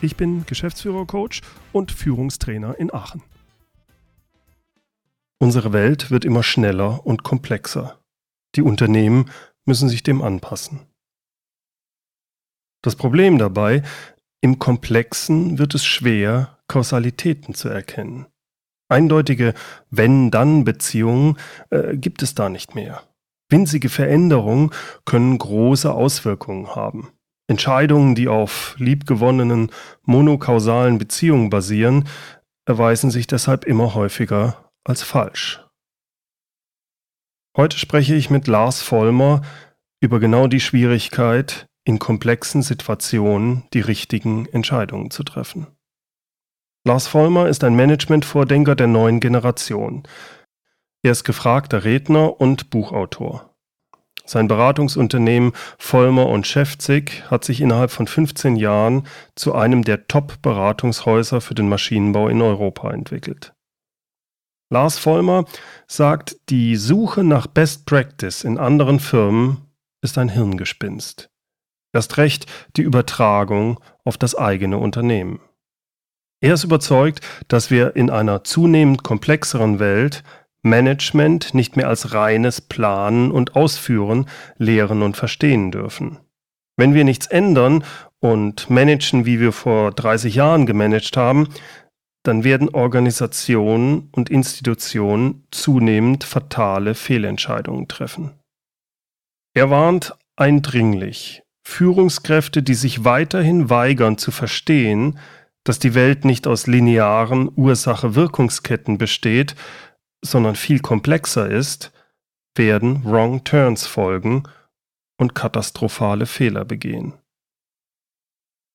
Ich bin Geschäftsführer-Coach und Führungstrainer in Aachen. Unsere Welt wird immer schneller und komplexer. Die Unternehmen müssen sich dem anpassen. Das Problem dabei, im Komplexen wird es schwer, Kausalitäten zu erkennen. Eindeutige Wenn-Dann-Beziehungen äh, gibt es da nicht mehr. Winzige Veränderungen können große Auswirkungen haben. Entscheidungen, die auf liebgewonnenen monokausalen Beziehungen basieren, erweisen sich deshalb immer häufiger als falsch. Heute spreche ich mit Lars Vollmer über genau die Schwierigkeit, in komplexen Situationen die richtigen Entscheidungen zu treffen. Lars Vollmer ist ein Management-Vordenker der neuen Generation. Er ist gefragter Redner und Buchautor. Sein Beratungsunternehmen Vollmer und Schäfzig hat sich innerhalb von 15 Jahren zu einem der Top-Beratungshäuser für den Maschinenbau in Europa entwickelt. Lars Vollmer sagt, die Suche nach Best Practice in anderen Firmen ist ein Hirngespinst. Erst recht die Übertragung auf das eigene Unternehmen. Er ist überzeugt, dass wir in einer zunehmend komplexeren Welt Management nicht mehr als reines Planen und Ausführen lehren und verstehen dürfen. Wenn wir nichts ändern und managen, wie wir vor 30 Jahren gemanagt haben, dann werden Organisationen und Institutionen zunehmend fatale Fehlentscheidungen treffen. Er warnt eindringlich, Führungskräfte, die sich weiterhin weigern zu verstehen, dass die Welt nicht aus linearen Ursache-Wirkungsketten besteht, sondern viel komplexer ist, werden Wrong Turns folgen und katastrophale Fehler begehen.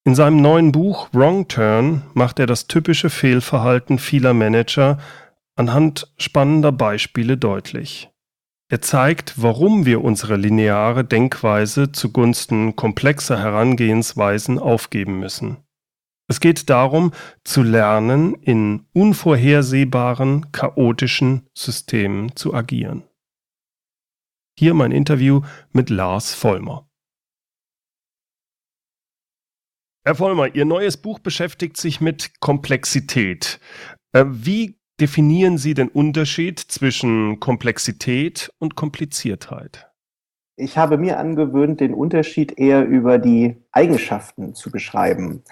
In seinem neuen Buch Wrong Turn macht er das typische Fehlverhalten vieler Manager anhand spannender Beispiele deutlich. Er zeigt, warum wir unsere lineare Denkweise zugunsten komplexer Herangehensweisen aufgeben müssen. Es geht darum, zu lernen, in unvorhersehbaren, chaotischen Systemen zu agieren. Hier mein Interview mit Lars Vollmer. Herr Vollmer, Ihr neues Buch beschäftigt sich mit Komplexität. Äh, wie definieren Sie den Unterschied zwischen Komplexität und Kompliziertheit? Ich habe mir angewöhnt, den Unterschied eher über die Eigenschaften zu beschreiben.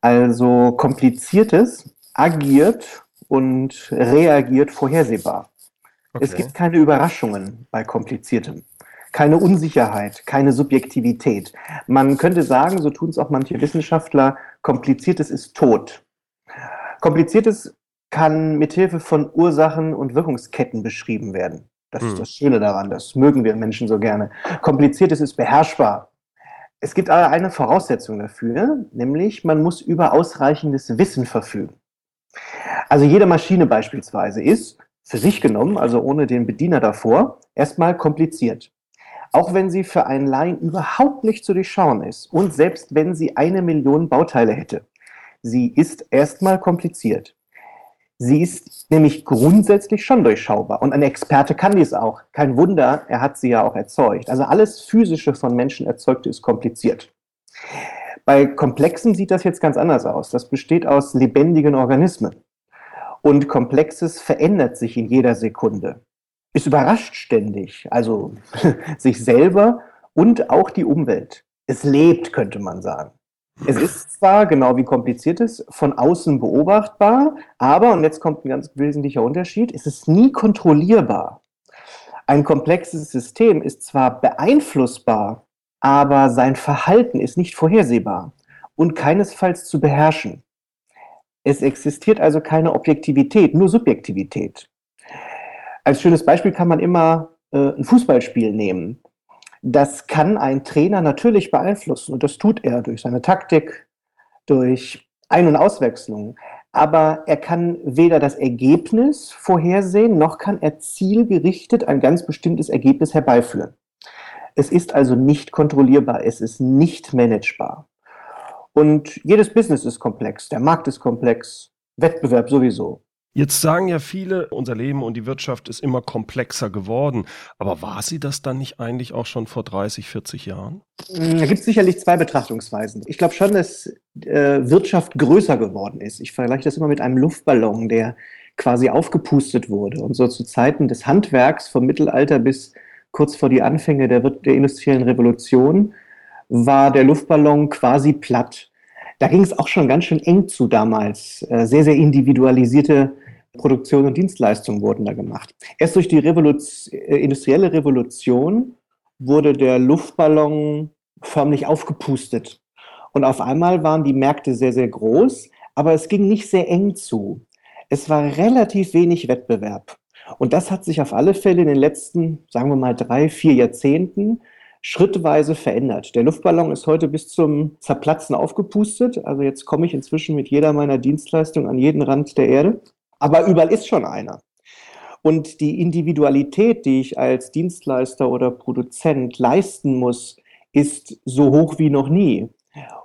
Also kompliziertes agiert und reagiert vorhersehbar. Okay. Es gibt keine Überraschungen bei kompliziertem, keine Unsicherheit, keine Subjektivität. Man könnte sagen, so tun es auch manche Wissenschaftler, kompliziertes ist tot. Kompliziertes kann mithilfe von Ursachen und Wirkungsketten beschrieben werden. Das hm. ist das Schöne daran, das mögen wir Menschen so gerne. Kompliziertes ist beherrschbar. Es gibt aber eine Voraussetzung dafür, nämlich man muss über ausreichendes Wissen verfügen. Also jede Maschine beispielsweise ist für sich genommen, also ohne den Bediener davor, erstmal kompliziert. Auch wenn sie für einen Laien überhaupt nicht zu durchschauen ist und selbst wenn sie eine Million Bauteile hätte. Sie ist erstmal kompliziert. Sie ist nämlich grundsätzlich schon durchschaubar und ein Experte kann dies auch. Kein Wunder, er hat sie ja auch erzeugt. Also alles Physische von Menschen erzeugte ist kompliziert. Bei Komplexen sieht das jetzt ganz anders aus. Das besteht aus lebendigen Organismen. Und Komplexes verändert sich in jeder Sekunde. Ist überrascht ständig, also sich selber und auch die Umwelt. Es lebt, könnte man sagen. Es ist zwar, genau wie kompliziert ist, von außen beobachtbar, aber, und jetzt kommt ein ganz wesentlicher Unterschied, es ist nie kontrollierbar. Ein komplexes System ist zwar beeinflussbar, aber sein Verhalten ist nicht vorhersehbar und keinesfalls zu beherrschen. Es existiert also keine Objektivität, nur Subjektivität. Als schönes Beispiel kann man immer äh, ein Fußballspiel nehmen. Das kann ein Trainer natürlich beeinflussen und das tut er durch seine Taktik, durch Ein- und Auswechslung. aber er kann weder das Ergebnis vorhersehen, noch kann er zielgerichtet ein ganz bestimmtes Ergebnis herbeiführen. Es ist also nicht kontrollierbar, es ist nicht managebar. Und jedes Business ist komplex, der Markt ist komplex, Wettbewerb sowieso. Jetzt sagen ja viele, unser Leben und die Wirtschaft ist immer komplexer geworden. Aber war sie das dann nicht eigentlich auch schon vor 30, 40 Jahren? Da gibt es sicherlich zwei Betrachtungsweisen. Ich glaube schon, dass äh, Wirtschaft größer geworden ist. Ich vergleiche das immer mit einem Luftballon, der quasi aufgepustet wurde. Und so zu Zeiten des Handwerks vom Mittelalter bis kurz vor die Anfänge der, der industriellen Revolution war der Luftballon quasi platt. Da ging es auch schon ganz schön eng zu damals. Äh, sehr, sehr individualisierte Produktion und Dienstleistungen wurden da gemacht. Erst durch die Revolution, äh, industrielle Revolution wurde der Luftballon förmlich aufgepustet. Und auf einmal waren die Märkte sehr, sehr groß, aber es ging nicht sehr eng zu. Es war relativ wenig Wettbewerb. Und das hat sich auf alle Fälle in den letzten, sagen wir mal, drei, vier Jahrzehnten schrittweise verändert. Der Luftballon ist heute bis zum Zerplatzen aufgepustet. Also jetzt komme ich inzwischen mit jeder meiner Dienstleistungen an jeden Rand der Erde. Aber überall ist schon einer. Und die Individualität, die ich als Dienstleister oder Produzent leisten muss, ist so hoch wie noch nie.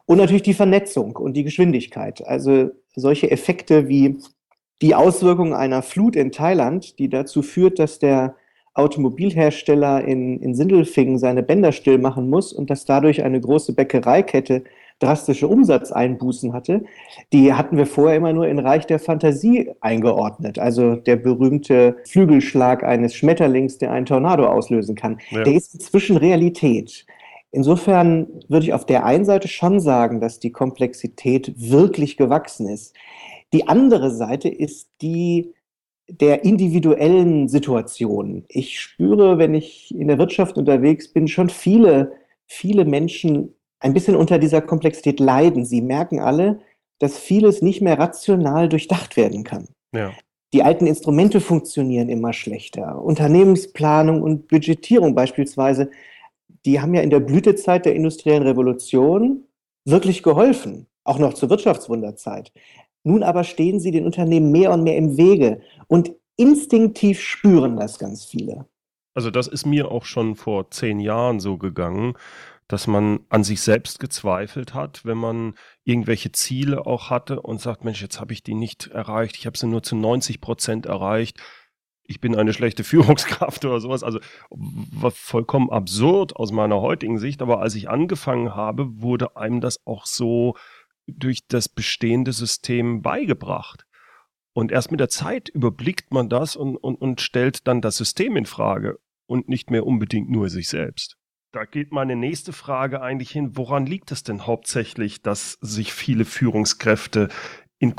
Und natürlich die Vernetzung und die Geschwindigkeit. Also solche Effekte wie die Auswirkungen einer Flut in Thailand, die dazu führt, dass der Automobilhersteller in, in Sindelfingen seine Bänder still machen muss und dass dadurch eine große Bäckereikette drastische Umsatzeinbußen hatte, die hatten wir vorher immer nur in Reich der Fantasie eingeordnet. Also der berühmte Flügelschlag eines Schmetterlings, der einen Tornado auslösen kann. Ja. Der ist inzwischen Realität. Insofern würde ich auf der einen Seite schon sagen, dass die Komplexität wirklich gewachsen ist. Die andere Seite ist die der individuellen Situation. Ich spüre, wenn ich in der Wirtschaft unterwegs bin, schon viele, viele Menschen ein bisschen unter dieser Komplexität leiden. Sie merken alle, dass vieles nicht mehr rational durchdacht werden kann. Ja. Die alten Instrumente funktionieren immer schlechter. Unternehmensplanung und Budgetierung beispielsweise, die haben ja in der Blütezeit der industriellen Revolution wirklich geholfen, auch noch zur Wirtschaftswunderzeit. Nun aber stehen sie den Unternehmen mehr und mehr im Wege und instinktiv spüren das ganz viele. Also das ist mir auch schon vor zehn Jahren so gegangen, dass man an sich selbst gezweifelt hat, wenn man irgendwelche Ziele auch hatte und sagt, Mensch, jetzt habe ich die nicht erreicht, ich habe sie nur zu 90 Prozent erreicht, ich bin eine schlechte Führungskraft oder sowas. Also war vollkommen absurd aus meiner heutigen Sicht, aber als ich angefangen habe, wurde einem das auch so durch das bestehende System beigebracht. Und erst mit der Zeit überblickt man das und, und, und stellt dann das System in Frage und nicht mehr unbedingt nur sich selbst. Da geht meine nächste Frage eigentlich hin, woran liegt es denn hauptsächlich, dass sich viele Führungskräfte in,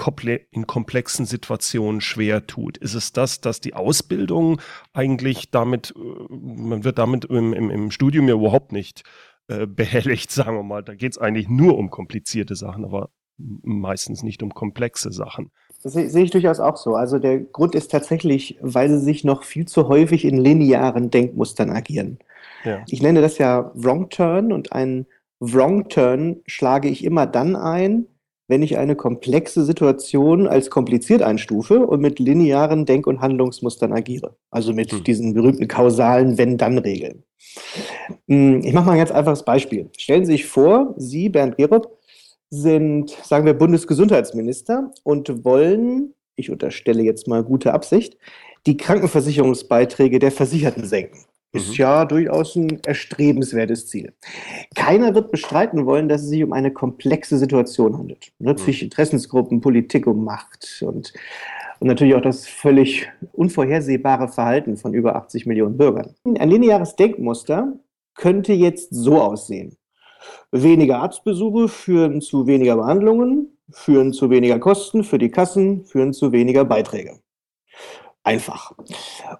in, komplexen Situationen schwer tut? Ist es das, dass die Ausbildung eigentlich damit, äh, man wird damit im, im, im Studium ja überhaupt nicht äh, behelligt, sagen wir mal. Da geht es eigentlich nur um komplizierte Sachen, aber meistens nicht um komplexe Sachen. Das sehe ich durchaus auch so. Also der Grund ist tatsächlich, weil sie sich noch viel zu häufig in linearen Denkmustern agieren. Ja. Ich nenne das ja Wrong Turn und einen Wrong Turn schlage ich immer dann ein, wenn ich eine komplexe Situation als kompliziert einstufe und mit linearen Denk- und Handlungsmustern agiere. Also mit hm. diesen berühmten kausalen Wenn-Dann-Regeln. Hm, ich mache mal ein ganz einfaches Beispiel. Stellen Sie sich vor, Sie, Bernd Gerob, sind, sagen wir, Bundesgesundheitsminister und wollen, ich unterstelle jetzt mal gute Absicht, die Krankenversicherungsbeiträge der Versicherten senken. Ist mhm. ja durchaus ein erstrebenswertes Ziel. Keiner wird bestreiten wollen, dass es sich um eine komplexe Situation handelt. Natürlich mhm. Interessensgruppen, Politik um Macht und, und natürlich auch das völlig unvorhersehbare Verhalten von über 80 Millionen Bürgern. Ein lineares Denkmuster könnte jetzt so aussehen. Weniger Arztbesuche führen zu weniger Behandlungen, führen zu weniger Kosten für die Kassen, führen zu weniger Beiträge. Einfach.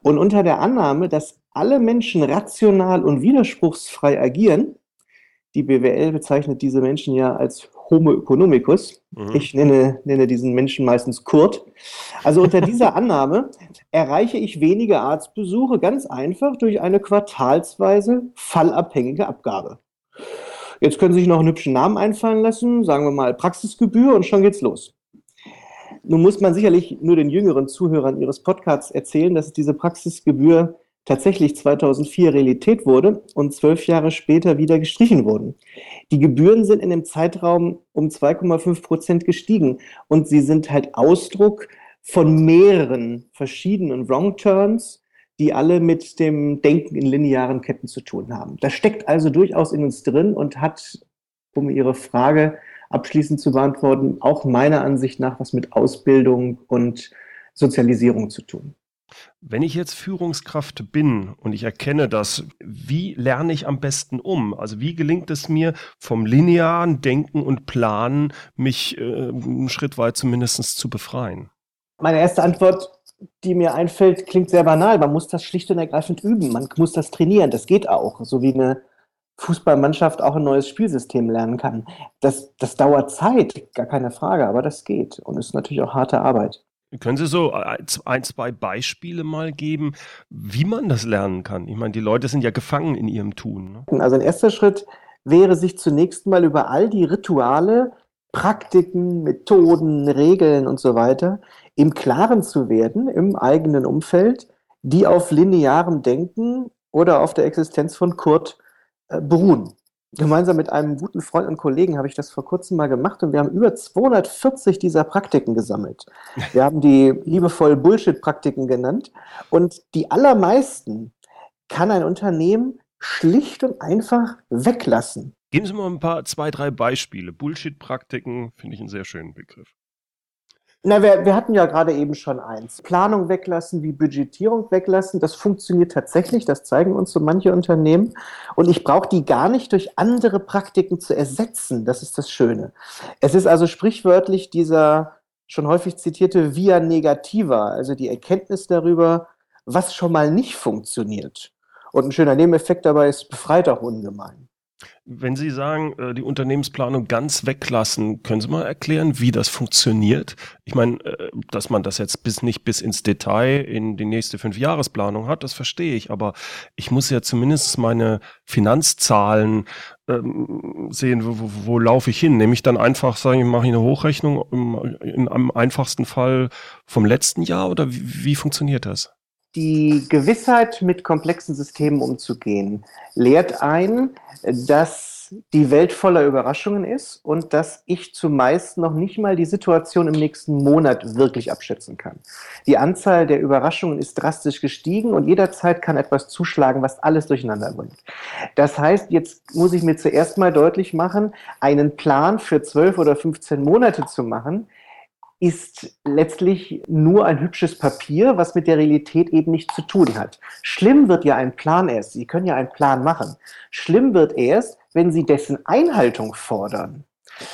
Und unter der Annahme, dass alle Menschen rational und widerspruchsfrei agieren, die BWL bezeichnet diese Menschen ja als Homo economicus. Mhm. Ich nenne, nenne diesen Menschen meistens Kurt. Also unter dieser Annahme erreiche ich weniger Arztbesuche ganz einfach durch eine quartalsweise fallabhängige Abgabe. Jetzt können Sie sich noch einen hübschen Namen einfallen lassen, sagen wir mal Praxisgebühr und schon geht's los. Nun muss man sicherlich nur den jüngeren Zuhörern Ihres Podcasts erzählen, dass diese Praxisgebühr tatsächlich 2004 Realität wurde und zwölf Jahre später wieder gestrichen wurden. Die Gebühren sind in dem Zeitraum um 2,5 Prozent gestiegen und sie sind halt Ausdruck von mehreren verschiedenen Wrong Turns, die alle mit dem Denken in linearen Ketten zu tun haben. Das steckt also durchaus in uns drin und hat, um Ihre Frage abschließend zu beantworten, auch meiner Ansicht nach was mit Ausbildung und Sozialisierung zu tun. Wenn ich jetzt Führungskraft bin und ich erkenne das, wie lerne ich am besten um? Also wie gelingt es mir vom linearen Denken und Planen, mich äh, einen Schritt weit zumindest zu befreien? Meine erste Antwort, die mir einfällt, klingt sehr banal. Man muss das schlicht und ergreifend üben. Man muss das trainieren. Das geht auch. So wie eine Fußballmannschaft auch ein neues Spielsystem lernen kann. Das, das dauert Zeit, gar keine Frage, aber das geht und ist natürlich auch harte Arbeit. Können Sie so ein, zwei Beispiele mal geben, wie man das lernen kann? Ich meine, die Leute sind ja gefangen in ihrem Tun. Ne? Also ein erster Schritt wäre, sich zunächst mal über all die Rituale, Praktiken, Methoden, Regeln und so weiter im Klaren zu werden im eigenen Umfeld, die auf linearem Denken oder auf der Existenz von Kurt äh, beruhen gemeinsam mit einem guten Freund und Kollegen habe ich das vor kurzem mal gemacht und wir haben über 240 dieser Praktiken gesammelt. Wir haben die liebevoll Bullshit-Praktiken genannt und die allermeisten kann ein Unternehmen schlicht und einfach weglassen. Geben Sie mal ein paar, zwei, drei Beispiele. Bullshit-Praktiken finde ich einen sehr schönen Begriff. Na, wir, wir hatten ja gerade eben schon eins. Planung weglassen, wie Budgetierung weglassen. Das funktioniert tatsächlich. Das zeigen uns so manche Unternehmen. Und ich brauche die gar nicht durch andere Praktiken zu ersetzen. Das ist das Schöne. Es ist also sprichwörtlich dieser schon häufig zitierte Via Negativa, also die Erkenntnis darüber, was schon mal nicht funktioniert. Und ein schöner Nebeneffekt dabei ist, befreit auch ungemein. Wenn Sie sagen, äh, die Unternehmensplanung ganz weglassen, können Sie mal erklären, wie das funktioniert? Ich meine, äh, dass man das jetzt bis nicht bis ins Detail in die nächste Fünfjahresplanung hat, das verstehe ich. Aber ich muss ja zumindest meine Finanzzahlen ähm, sehen, wo, wo, wo laufe ich hin? Nämlich dann einfach sagen, ich mache eine Hochrechnung im, in, am einfachsten Fall vom letzten Jahr oder wie, wie funktioniert das? Die Gewissheit, mit komplexen Systemen umzugehen, lehrt ein, dass die Welt voller Überraschungen ist und dass ich zumeist noch nicht mal die Situation im nächsten Monat wirklich abschätzen kann. Die Anzahl der Überraschungen ist drastisch gestiegen und jederzeit kann etwas zuschlagen, was alles durcheinander bringt. Das heißt, jetzt muss ich mir zuerst mal deutlich machen, einen Plan für zwölf oder 15 Monate zu machen, ist letztlich nur ein hübsches Papier, was mit der Realität eben nichts zu tun hat. Schlimm wird ja ein Plan erst. Sie können ja einen Plan machen. Schlimm wird erst, wenn Sie dessen Einhaltung fordern.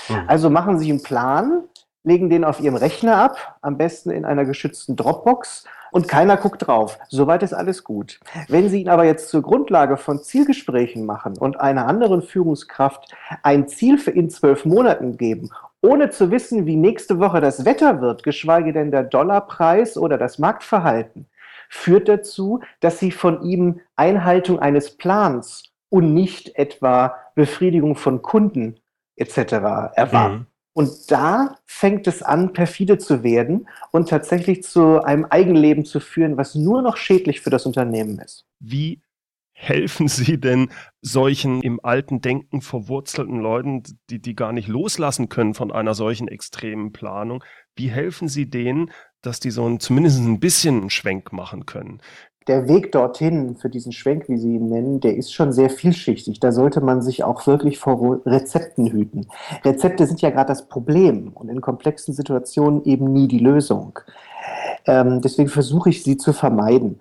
Mhm. Also machen Sie einen Plan, legen den auf Ihrem Rechner ab, am besten in einer geschützten Dropbox und keiner guckt drauf. Soweit ist alles gut. Wenn Sie ihn aber jetzt zur Grundlage von Zielgesprächen machen und einer anderen Führungskraft ein Ziel für in zwölf Monaten geben ohne zu wissen, wie nächste Woche das Wetter wird, geschweige denn der Dollarpreis oder das Marktverhalten, führt dazu, dass sie von ihm Einhaltung eines Plans und nicht etwa Befriedigung von Kunden etc. erwarten. Mhm. Und da fängt es an, perfide zu werden und tatsächlich zu einem Eigenleben zu führen, was nur noch schädlich für das Unternehmen ist. Wie helfen Sie denn solchen im alten Denken verwurzelten Leuten, die, die gar nicht loslassen können von einer solchen extremen Planung? Wie helfen Sie denen, dass die so ein, zumindest ein bisschen einen Schwenk machen können? Der Weg dorthin für diesen Schwenk, wie Sie ihn nennen, der ist schon sehr vielschichtig. Da sollte man sich auch wirklich vor Rezepten hüten. Rezepte sind ja gerade das Problem und in komplexen Situationen eben nie die Lösung. Ähm, deswegen versuche ich sie zu vermeiden.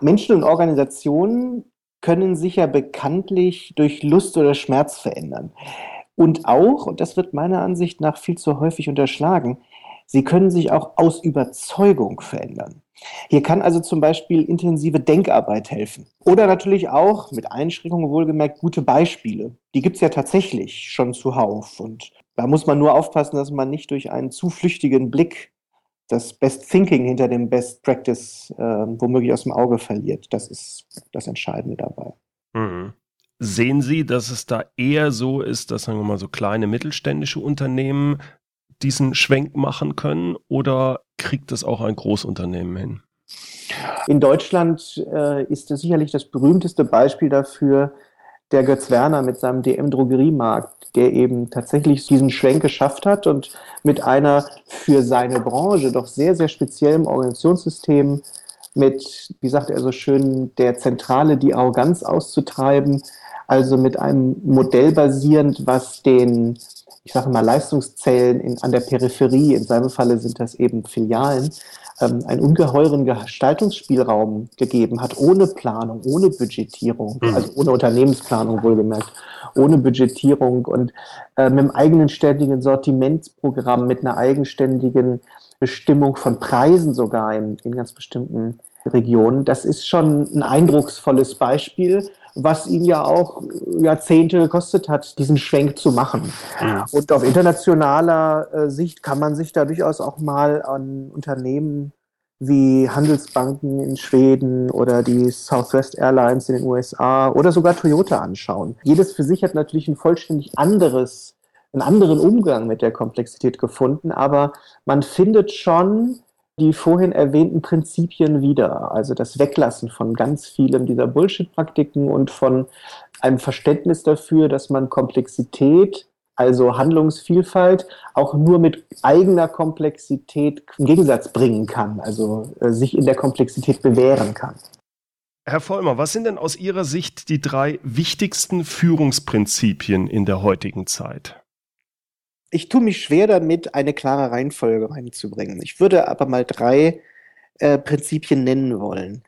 Menschen und Organisationen können sich ja bekanntlich durch Lust oder Schmerz verändern. Und auch, und das wird meiner Ansicht nach viel zu häufig unterschlagen, sie können sich auch aus Überzeugung verändern. Hier kann also zum Beispiel intensive Denkarbeit helfen. Oder natürlich auch, mit Einschränkungen wohlgemerkt, gute Beispiele. Die gibt es ja tatsächlich schon zuhauf. Und da muss man nur aufpassen, dass man nicht durch einen zu flüchtigen Blick das Best Thinking hinter dem Best Practice äh, womöglich aus dem Auge verliert. Das ist das Entscheidende dabei. Mhm. Sehen Sie, dass es da eher so ist, dass sagen wir mal so kleine mittelständische Unternehmen diesen Schwenk machen können oder kriegt es auch ein Großunternehmen hin? In Deutschland äh, ist sicherlich das berühmteste Beispiel dafür der Götz Werner mit seinem DM-Drogeriemarkt, der eben tatsächlich diesen Schwenk geschafft hat und mit einer für seine Branche doch sehr, sehr speziellen Organisationssystem mit, wie sagt er so schön, der Zentrale die Arroganz auszutreiben, also mit einem Modell basierend, was den, ich sage mal, Leistungszellen in, an der Peripherie, in seinem Falle sind das eben Filialen, ähm, einen ungeheuren Gestaltungsspielraum gegeben hat, ohne Planung, ohne Budgetierung, mhm. also ohne Unternehmensplanung wohlgemerkt, ohne Budgetierung und äh, mit einem eigenen ständigen Sortimentsprogramm, mit einer eigenständigen Bestimmung von Preisen sogar in, in ganz bestimmten Regionen. Das ist schon ein eindrucksvolles Beispiel, was ihn ja auch Jahrzehnte gekostet hat, diesen Schwenk zu machen. Ja. Und auf internationaler äh, Sicht kann man sich da durchaus auch mal an Unternehmen wie Handelsbanken in Schweden oder die Southwest Airlines in den USA oder sogar Toyota anschauen. Jedes für sich hat natürlich ein vollständig anderes, einen anderen Umgang mit der Komplexität gefunden, aber man findet schon die vorhin erwähnten Prinzipien wieder. Also das Weglassen von ganz vielem dieser Bullshit-Praktiken und von einem Verständnis dafür, dass man Komplexität, also Handlungsvielfalt, auch nur mit eigener Komplexität im Gegensatz bringen kann, also äh, sich in der Komplexität bewähren kann. Herr Vollmer, was sind denn aus Ihrer Sicht die drei wichtigsten Führungsprinzipien in der heutigen Zeit? Ich tue mich schwer damit, eine klare Reihenfolge reinzubringen. Ich würde aber mal drei äh, Prinzipien nennen wollen.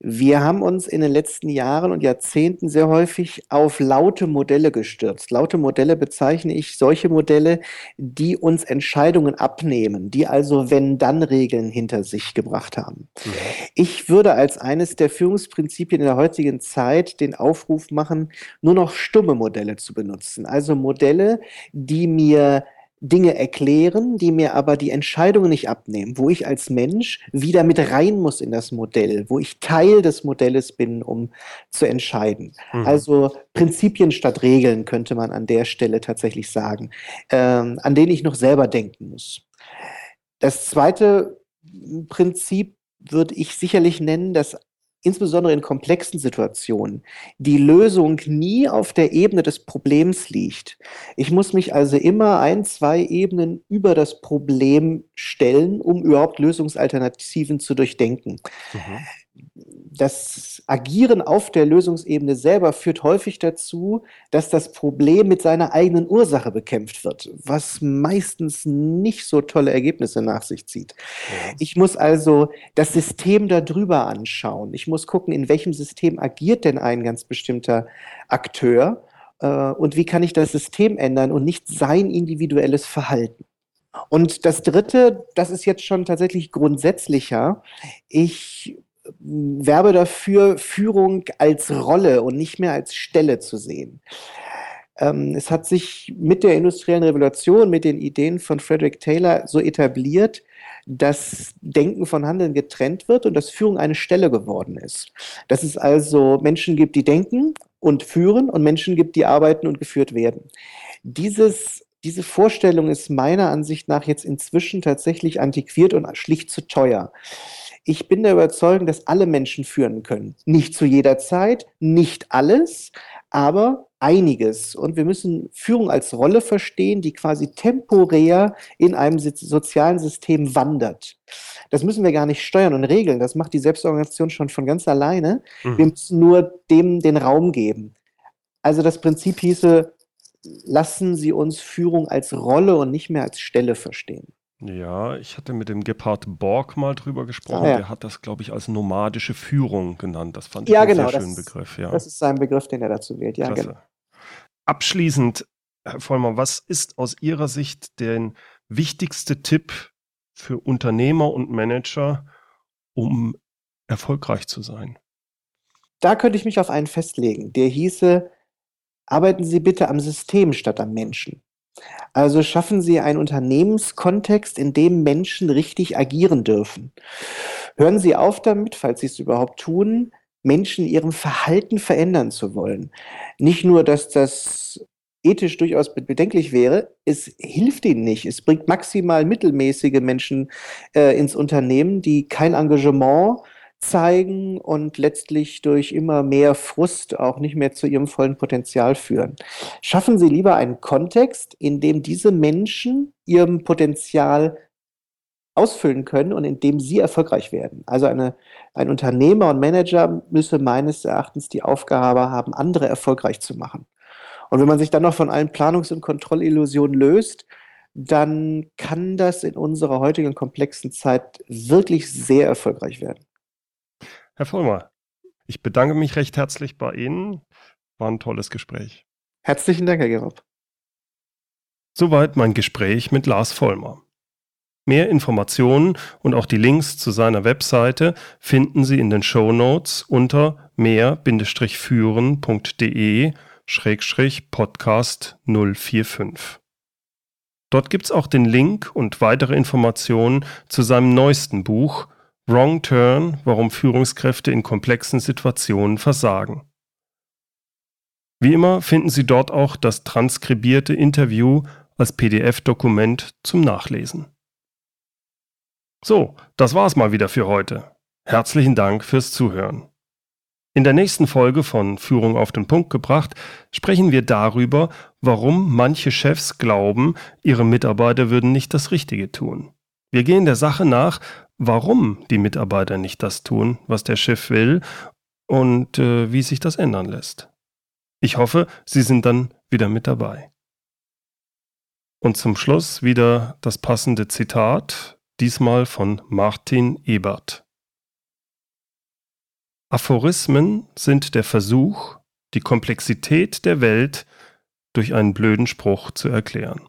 Wir haben uns in den letzten Jahren und Jahrzehnten sehr häufig auf laute Modelle gestürzt. Laute Modelle bezeichne ich solche Modelle, die uns Entscheidungen abnehmen, die also Wenn-Dann-Regeln hinter sich gebracht haben. Mhm. Ich würde als eines der Führungsprinzipien in der heutigen Zeit den Aufruf machen, nur noch stumme Modelle zu benutzen. Also Modelle, die mir Dinge erklären, die mir aber die Entscheidungen nicht abnehmen, wo ich als Mensch wieder mit rein muss in das Modell, wo ich Teil des Modells bin, um zu entscheiden. Mhm. Also Prinzipien statt Regeln könnte man an der Stelle tatsächlich sagen, ähm, an denen ich noch selber denken muss. Das zweite Prinzip würde ich sicherlich nennen, dass insbesondere in komplexen Situationen, die Lösung nie auf der Ebene des Problems liegt. Ich muss mich also immer ein, zwei Ebenen über das Problem stellen, um überhaupt Lösungsalternativen zu durchdenken. Mhm das Agieren auf der Lösungsebene selber führt häufig dazu, dass das Problem mit seiner eigenen Ursache bekämpft wird, was meistens nicht so tolle Ergebnisse nach sich zieht. Ja. Ich muss also das System darüber anschauen. Ich muss gucken, in welchem System agiert denn ein ganz bestimmter Akteur äh, und wie kann ich das System ändern und nicht sein individuelles Verhalten. Und das Dritte, das ist jetzt schon tatsächlich grundsätzlicher. Ich werbe dafür, Führung als Rolle und nicht mehr als Stelle zu sehen. Ähm, es hat sich mit der industriellen Revolution, mit den Ideen von Frederick Taylor so etabliert, dass Denken von Handeln getrennt wird und dass Führung eine Stelle geworden ist. Dass es also Menschen gibt, die denken und führen und Menschen gibt, die arbeiten und geführt werden. Dieses diese Vorstellung ist meiner Ansicht nach jetzt inzwischen tatsächlich antiquiert und schlicht zu teuer ich bin der Überzeugung, dass alle Menschen führen können. Nicht zu jeder Zeit, nicht alles, aber einiges. Und wir müssen Führung als Rolle verstehen, die quasi temporär in einem sozialen System wandert. Das müssen wir gar nicht steuern und regeln. Das macht die Selbstorganisation schon von ganz alleine. Mhm. Wir müssen nur dem den Raum geben. Also das Prinzip hieße, lassen Sie uns Führung als Rolle und nicht mehr als Stelle verstehen. Ja, ich hatte mit dem Gebhard Borg mal drüber gesprochen. Ah, ja. Der hat das, glaube ich, als nomadische Führung genannt. Das fand ich ja, einen genau, sehr schönen Begriff. Ja. Das ist sein Begriff, den er dazu wählt. Ja, genau. Abschließend, Herr Vollmer, was ist aus Ihrer Sicht der wichtigste Tipp für Unternehmer und Manager, um erfolgreich zu sein? Da könnte ich mich auf einen festlegen. Der hieße, arbeiten Sie bitte am System statt am Menschen. Also schaffen Sie einen Unternehmenskontext, in dem Menschen richtig agieren dürfen. Hören Sie auf damit, falls Sie es überhaupt tun, Menschen ihrem Verhalten verändern zu wollen. Nicht nur, dass das ethisch durchaus bedenklich wäre, es hilft ihnen nicht. Es bringt maximal mittelmäßige Menschen äh, ins Unternehmen, die kein Engagement zeigen und letztlich durch immer mehr Frust auch nicht mehr zu ihrem vollen Potenzial führen. Schaffen Sie lieber einen Kontext, in dem diese Menschen ihrem Potenzial ausfüllen können und in dem sie erfolgreich werden. Also eine, ein Unternehmer und Manager müsse meines Erachtens die Aufgabe haben, andere erfolgreich zu machen. Und wenn man sich dann noch von allen Planungs- und Kontrollillusionen löst, dann kann das in unserer heutigen komplexen Zeit wirklich sehr erfolgreich werden. Herr Vollmer, ich bedanke mich recht herzlich bei Ihnen. War ein tolles Gespräch. Herzlichen Dank, Herr Gerob. Soweit mein Gespräch mit Lars Vollmer. Mehr Informationen und auch die Links zu seiner Webseite finden Sie in den Show Notes unter mehr-führen.de-podcast 045. Dort gibt es auch den Link und weitere Informationen zu seinem neuesten Buch Wrong Turn, warum Führungskräfte in komplexen Situationen versagen. Wie immer finden Sie dort auch das transkribierte Interview als PDF-Dokument zum Nachlesen. So, das war's mal wieder für heute. Herzlichen Dank fürs Zuhören. In der nächsten Folge von Führung auf den Punkt gebracht sprechen wir darüber, warum manche Chefs glauben, ihre Mitarbeiter würden nicht das Richtige tun. Wir gehen der Sache nach, warum die Mitarbeiter nicht das tun, was der Chef will und äh, wie sich das ändern lässt. Ich hoffe, Sie sind dann wieder mit dabei. Und zum Schluss wieder das passende Zitat, diesmal von Martin Ebert. Aphorismen sind der Versuch, die Komplexität der Welt durch einen blöden Spruch zu erklären.